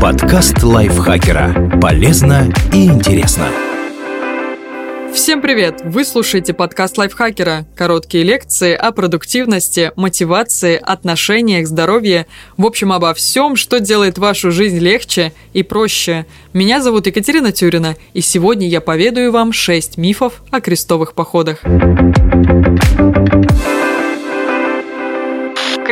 Подкаст лайфхакера. Полезно и интересно. Всем привет! Вы слушаете подкаст лайфхакера. Короткие лекции о продуктивности, мотивации, отношениях, здоровье. В общем, обо всем, что делает вашу жизнь легче и проще. Меня зовут Екатерина Тюрина, и сегодня я поведаю вам 6 мифов о крестовых походах.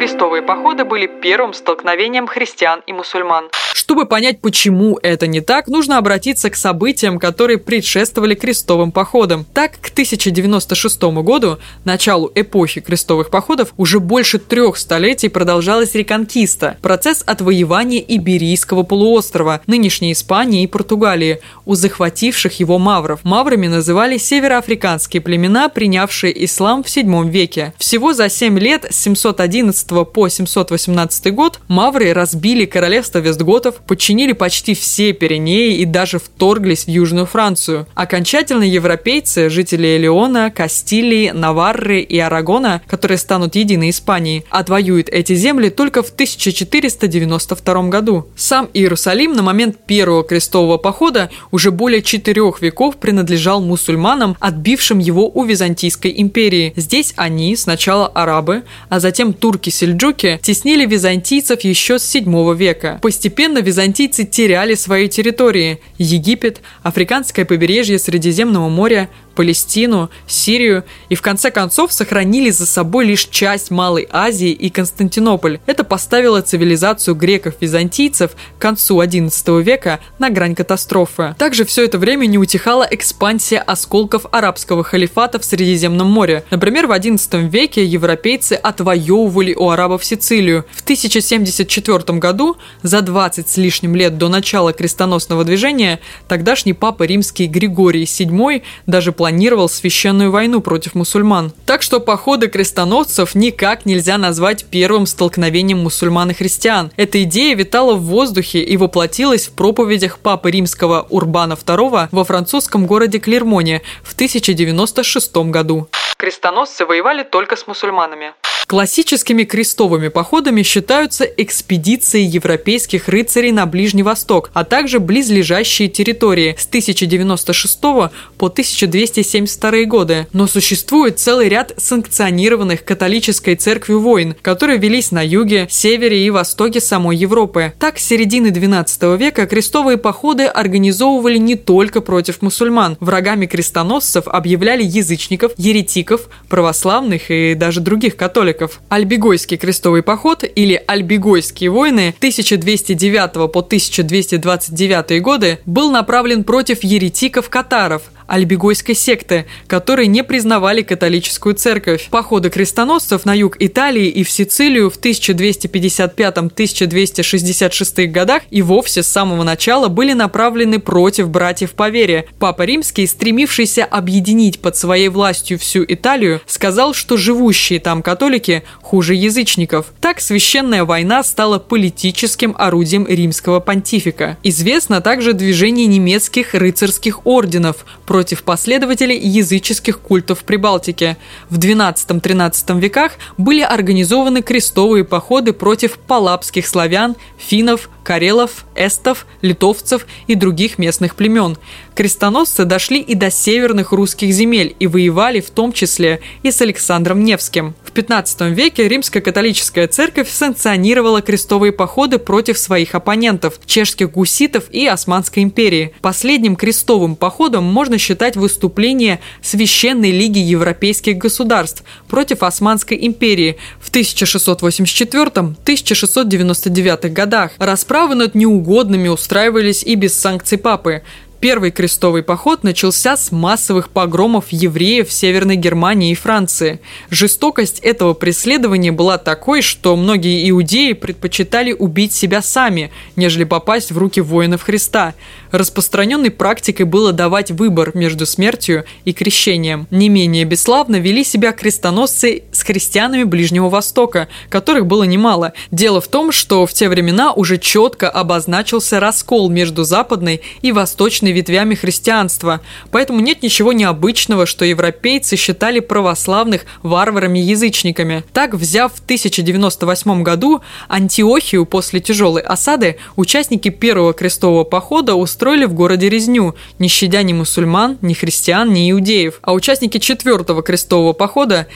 Крестовые походы были первым столкновением христиан и мусульман. Чтобы понять, почему это не так, нужно обратиться к событиям, которые предшествовали крестовым походам. Так, к 1096 году, началу эпохи крестовых походов, уже больше трех столетий продолжалась реконкиста, процесс отвоевания Иберийского полуострова, нынешней Испании и Португалии, у захвативших его мавров. Маврами называли североафриканские племена, принявшие ислам в VII веке. Всего за 7 лет с 711 по 718 год мавры разбили королевство Вестгот готов подчинили почти все Пиренеи и даже вторглись в Южную Францию. Окончательно европейцы, жители Леона, Кастилии, Наварры и Арагона, которые станут единой Испанией, отвоюют эти земли только в 1492 году. Сам Иерусалим на момент первого крестового похода уже более четырех веков принадлежал мусульманам, отбившим его у Византийской империи. Здесь они, сначала арабы, а затем турки-сельджуки, теснили византийцев еще с 7 века. Постепенно византийцы теряли свои территории – Египет, африканское побережье Средиземного моря, Палестину, Сирию и в конце концов сохранили за собой лишь часть Малой Азии и Константинополь. Это поставило цивилизацию греков-византийцев к концу XI века на грань катастрофы. Также все это время не утихала экспансия осколков арабского халифата в Средиземном море. Например, в XI веке европейцы отвоевывали у арабов Сицилию. В 1074 году, за 20 с лишним лет до начала крестоносного движения, тогдашний папа римский Григорий VII даже планировал священную войну против мусульман. Так что походы крестоносцев никак нельзя назвать первым столкновением мусульман и христиан. Эта идея витала в воздухе и воплотилась в проповедях папы римского Урбана II во французском городе Клермоне в 1096 году. Крестоносцы воевали только с мусульманами. Классическими крестовыми походами считаются экспедиции европейских рыцарей на Ближний Восток, а также близлежащие территории с 1096 по 1272 годы. Но существует целый ряд санкционированных католической церковью войн, которые велись на юге, севере и востоке самой Европы. Так, с середины XII века крестовые походы организовывали не только против мусульман. Врагами крестоносцев объявляли язычников, еретиков, православных и даже других католиков католиков. Альбегойский крестовый поход или Альбегойские войны 1209 по 1229 годы был направлен против еретиков-катаров, альбегойской секты, которые не признавали католическую церковь. Походы крестоносцев на юг Италии и в Сицилию в 1255-1266 годах и вовсе с самого начала были направлены против братьев по вере. Папа Римский, стремившийся объединить под своей властью всю Италию, сказал, что живущие там католики хуже язычников. Так священная война стала политическим орудием римского понтифика. Известно также движение немецких рыцарских орденов – против последователей языческих культов в Прибалтике. В XII-XIII веках были организованы крестовые походы против палапских славян, финнов, карелов, эстов, литовцев и других местных племен. Крестоносцы дошли и до северных русских земель и воевали в том числе и с Александром Невским. В 15 веке римская католическая церковь санкционировала крестовые походы против своих оппонентов – чешских гуситов и Османской империи. Последним крестовым походом можно считать выступление Священной Лиги Европейских государств против Османской империи в 1684-1699 годах. Расправы над неугодными устраивались и без санкций папы. Первый крестовый поход начался с массовых погромов евреев в Северной Германии и Франции. Жестокость этого преследования была такой, что многие иудеи предпочитали убить себя сами, нежели попасть в руки воинов Христа. Распространенной практикой было давать выбор между смертью и крещением. Не менее бесславно вели себя крестоносцы с христианами Ближнего Востока, которых было немало. Дело в том, что в те времена уже четко обозначился раскол между западной и восточной ветвями христианства, поэтому нет ничего необычного, что европейцы считали православных варварами-язычниками. Так, взяв в 1098 году Антиохию после тяжелой осады, участники первого крестового похода устроили в городе резню, не щадя ни мусульман, ни христиан, ни иудеев. А участники четвертого крестового похода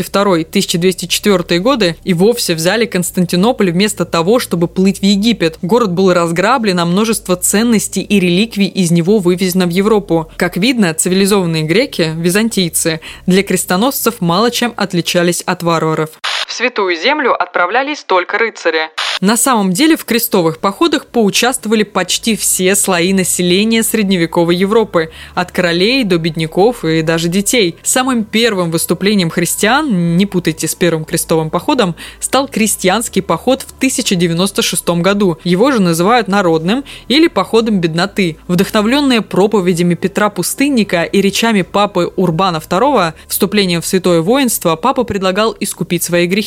1202-1204 годы и вовсе взяли Константинополь вместо того, чтобы плыть в Египет. Город был разграблен, а множество ценностей и реликвий из него вывезено в Европу. Как видно, цивилизованные греки, византийцы, для крестоносцев мало чем отличались от варваров. Святую Землю отправлялись только рыцари. На самом деле в крестовых походах поучаствовали почти все слои населения средневековой Европы, от королей до бедняков и даже детей. Самым первым выступлением христиан, не путайте с первым крестовым походом, стал крестьянский поход в 1096 году. Его же называют народным или походом бедноты. Вдохновленные проповедями Петра Пустынника и речами папы Урбана II, вступлением в святое воинство, папа предлагал искупить свои грехи.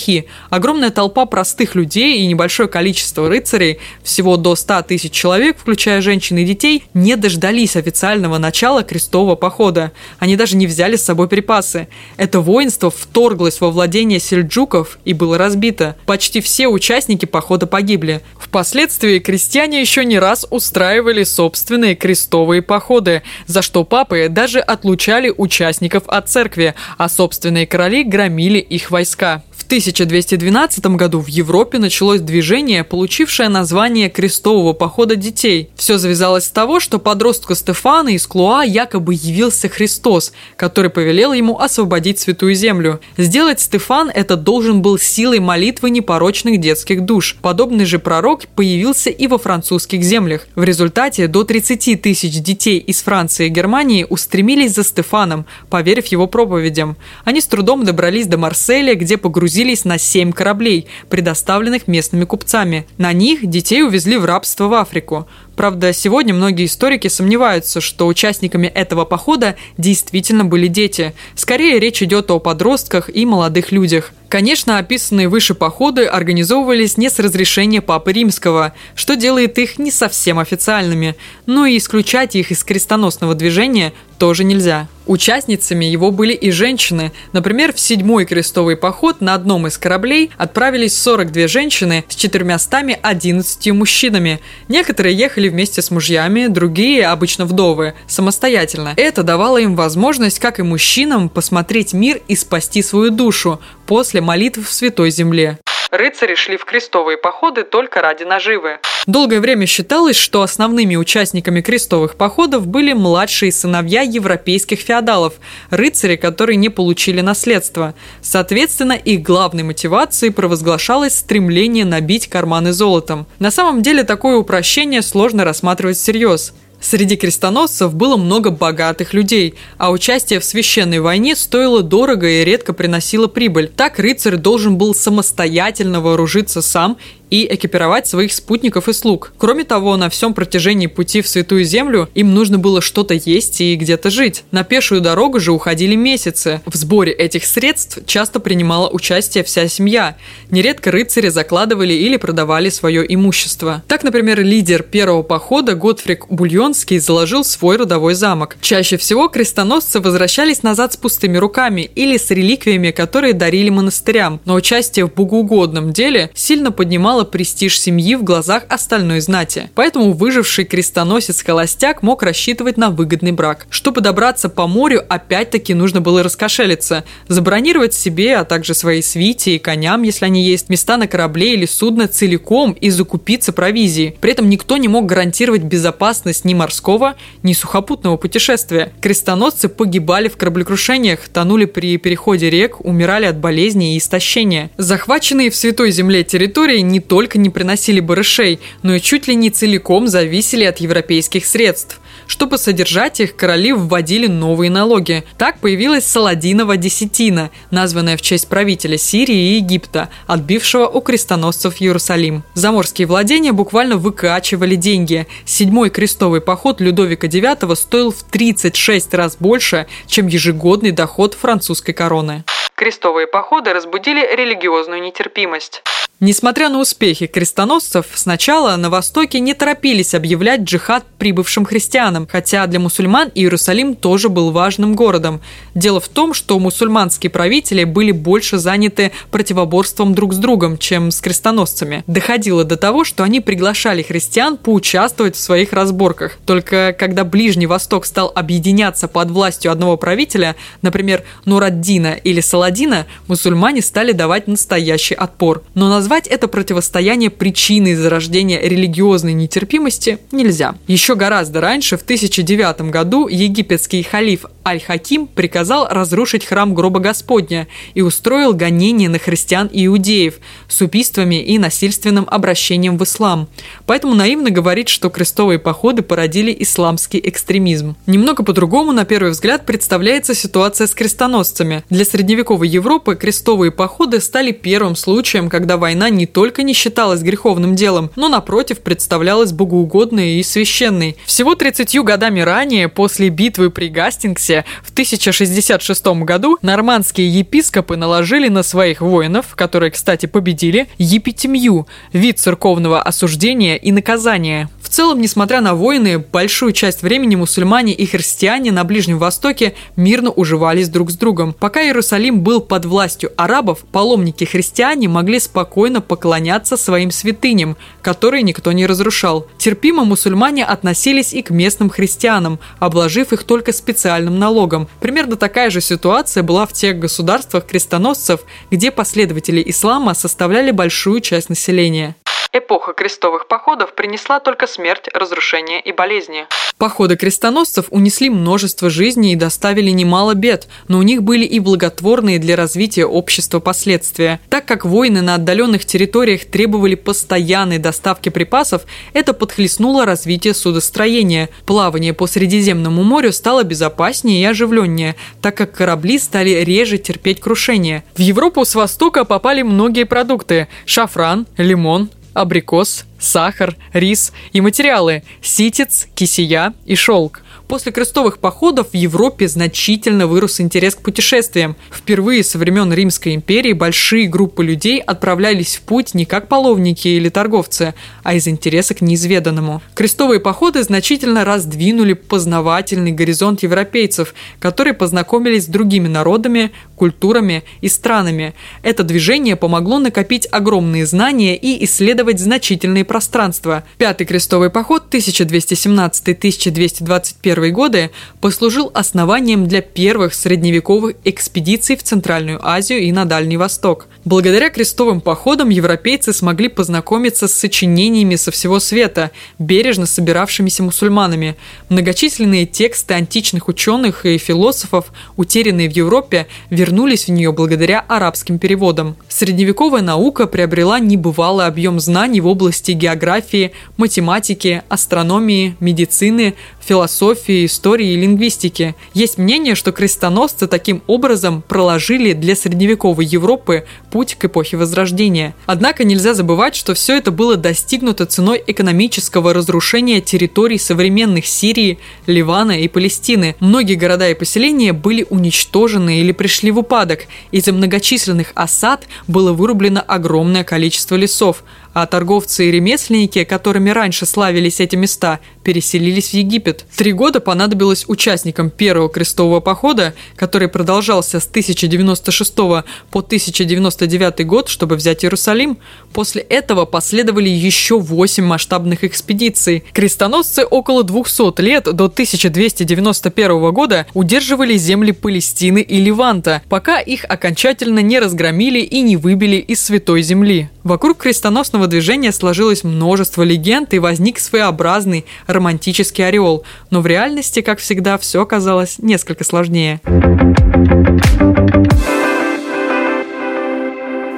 Огромная толпа простых людей и небольшой большое количество рыцарей, всего до 100 тысяч человек, включая женщин и детей, не дождались официального начала крестового похода. Они даже не взяли с собой припасы. Это воинство вторглось во владение сельджуков и было разбито. Почти все участники похода погибли. Впоследствии крестьяне еще не раз устраивали собственные крестовые походы, за что папы даже отлучали участников от церкви, а собственные короли громили их войска. 1212 году в Европе началось движение, получившее название крестового похода детей. Все завязалось с того, что подростку Стефана из Клуа якобы явился Христос, который повелел ему освободить Святую Землю. Сделать Стефан это должен был силой молитвы непорочных детских душ. Подобный же пророк появился и во французских землях. В результате до 30 тысяч детей из Франции и Германии устремились за Стефаном, поверив его проповедям. Они с трудом добрались до Марселя, где погрузились погрузились на семь кораблей, предоставленных местными купцами. На них детей увезли в рабство в Африку. Правда, сегодня многие историки сомневаются, что участниками этого похода действительно были дети. Скорее, речь идет о подростках и молодых людях. Конечно, описанные выше походы организовывались не с разрешения Папы Римского, что делает их не совсем официальными, но и исключать их из крестоносного движения тоже нельзя. Участницами его были и женщины. Например, в седьмой крестовый поход на одном из кораблей отправились 42 женщины с 411 мужчинами. Некоторые ехали вместе с мужьями, другие, обычно вдовы, самостоятельно. Это давало им возможность, как и мужчинам, посмотреть мир и спасти свою душу после молитв в Святой Земле. Рыцари шли в крестовые походы только ради наживы. Долгое время считалось, что основными участниками крестовых походов были младшие сыновья европейских феодалов, рыцари, которые не получили наследство. Соответственно, их главной мотивацией провозглашалось стремление набить карманы золотом. На самом деле такое упрощение сложно рассматривать всерьез. Среди крестоносцев было много богатых людей, а участие в священной войне стоило дорого и редко приносило прибыль. Так рыцарь должен был самостоятельно вооружиться сам и экипировать своих спутников и слуг. Кроме того, на всем протяжении пути в Святую Землю им нужно было что-то есть и где-то жить. На пешую дорогу же уходили месяцы. В сборе этих средств часто принимала участие вся семья. Нередко рыцари закладывали или продавали свое имущество. Так, например, лидер первого похода Готфрик Бульонский заложил свой родовой замок. Чаще всего крестоносцы возвращались назад с пустыми руками или с реликвиями, которые дарили монастырям, но участие в богоугодном деле сильно поднимало поднимала престиж семьи в глазах остальной знати. Поэтому выживший крестоносец-холостяк мог рассчитывать на выгодный брак. Чтобы добраться по морю, опять-таки нужно было раскошелиться, забронировать себе, а также своей свите и коням, если они есть, места на корабле или судно целиком и закупиться провизией. При этом никто не мог гарантировать безопасность ни морского, ни сухопутного путешествия. Крестоносцы погибали в кораблекрушениях, тонули при переходе рек, умирали от болезней и истощения. Захваченные в Святой Земле территории не только не приносили барышей, но и чуть ли не целиком зависели от европейских средств. Чтобы содержать их, короли вводили новые налоги. Так появилась Саладинова десятина, названная в честь правителя Сирии и Египта, отбившего у крестоносцев Иерусалим. Заморские владения буквально выкачивали деньги. Седьмой крестовый поход Людовика IX стоил в 36 раз больше, чем ежегодный доход французской короны. Крестовые походы разбудили религиозную нетерпимость. Несмотря на успехи крестоносцев, сначала на Востоке не торопились объявлять джихад прибывшим христианам, хотя для мусульман Иерусалим тоже был важным городом. Дело в том, что мусульманские правители были больше заняты противоборством друг с другом, чем с крестоносцами. Доходило до того, что они приглашали христиан поучаствовать в своих разборках. Только когда Ближний Восток стал объединяться под властью одного правителя, например, Нураддина или Саладина, мусульмане стали давать настоящий отпор. Но на Назвать это противостояние причиной зарождения религиозной нетерпимости нельзя. Еще гораздо раньше, в 1009 году, египетский халиф Аль-Хаким приказал разрушить храм гроба Господня и устроил гонение на христиан и иудеев с убийствами и насильственным обращением в ислам. Поэтому наивно говорить, что крестовые походы породили исламский экстремизм. Немного по-другому, на первый взгляд, представляется ситуация с крестоносцами. Для средневековой Европы крестовые походы стали первым случаем, когда война не только не считалась греховным делом, но, напротив, представлялась богоугодной и священной. Всего 30 годами ранее, после битвы при Гастингсе, в 1066 году нормандские епископы наложили на своих воинов, которые, кстати, победили, епитемью – вид церковного осуждения и наказания. В целом, несмотря на войны, большую часть времени мусульмане и христиане на Ближнем Востоке мирно уживались друг с другом. Пока Иерусалим был под властью арабов, паломники-христиане могли спокойно поклоняться своим святыням, которые никто не разрушал. Терпимо мусульмане относились и к местным христианам, обложив их только специальным налогом. Примерно такая же ситуация была в тех государствах крестоносцев, где последователи ислама составляли большую часть населения. Эпоха крестовых походов принесла только смерть, разрушение и болезни. Походы крестоносцев унесли множество жизней и доставили немало бед, но у них были и благотворные для развития общества последствия. Так как войны на отдаленных территориях требовали постоянной доставки припасов, это подхлестнуло развитие судостроения. Плавание по Средиземному морю стало безопаснее и оживленнее, так как корабли стали реже терпеть крушение. В Европу с востока попали многие продукты – шафран, лимон, абрикос, сахар, рис и материалы – ситец, кисия и шелк. После крестовых походов в Европе значительно вырос интерес к путешествиям. Впервые со времен Римской империи большие группы людей отправлялись в путь не как половники или торговцы, а из интереса к неизведанному. Крестовые походы значительно раздвинули познавательный горизонт европейцев, которые познакомились с другими народами, культурами и странами. Это движение помогло накопить огромные знания и исследовать значительные пространства. Пятый крестовый поход 1217-1221 1921 годы послужил основанием для первых средневековых экспедиций в Центральную Азию и на Дальний Восток. Благодаря крестовым походам европейцы смогли познакомиться с сочинениями со всего света, бережно собиравшимися мусульманами. Многочисленные тексты античных ученых и философов, утерянные в Европе, вернулись в нее благодаря арабским переводам. Средневековая наука приобрела небывалый объем знаний в области географии, математики, астрономии, медицины, философии, истории и лингвистики. Есть мнение, что крестоносцы таким образом проложили для средневековой Европы путь к эпохе Возрождения. Однако нельзя забывать, что все это было достигнуто ценой экономического разрушения территорий современных Сирии, Ливана и Палестины. Многие города и поселения были уничтожены или пришли в упадок. Из-за многочисленных осад было вырублено огромное количество лесов, а торговцы и ремесленники, которыми раньше славились эти места, переселились в Египет. Три года понадобилось участникам первого крестового похода, который продолжался с 1096 по 1099 год, чтобы взять Иерусалим. После этого последовали еще восемь масштабных экспедиций. Крестоносцы около 200 лет до 1291 года удерживали земли Палестины и Ливанта, пока их окончательно не разгромили и не выбили из Святой Земли. Вокруг крестоносного движения сложилось множество легенд и возник своеобразный романтический ореол, но в реальности, как всегда, все оказалось несколько сложнее.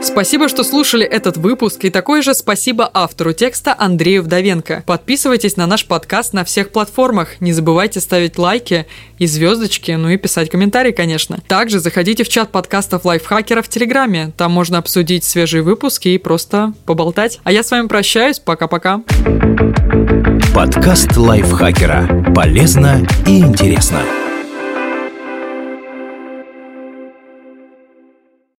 Спасибо, что слушали этот выпуск, и такое же спасибо автору текста Андрею Вдовенко. Подписывайтесь на наш подкаст на всех платформах, не забывайте ставить лайки и звездочки, ну и писать комментарии, конечно. Также заходите в чат подкастов лайфхакера в Телеграме, там можно обсудить свежие выпуски и просто поболтать. А я с вами прощаюсь, пока-пока. Подкаст лайфхакера. Полезно и интересно.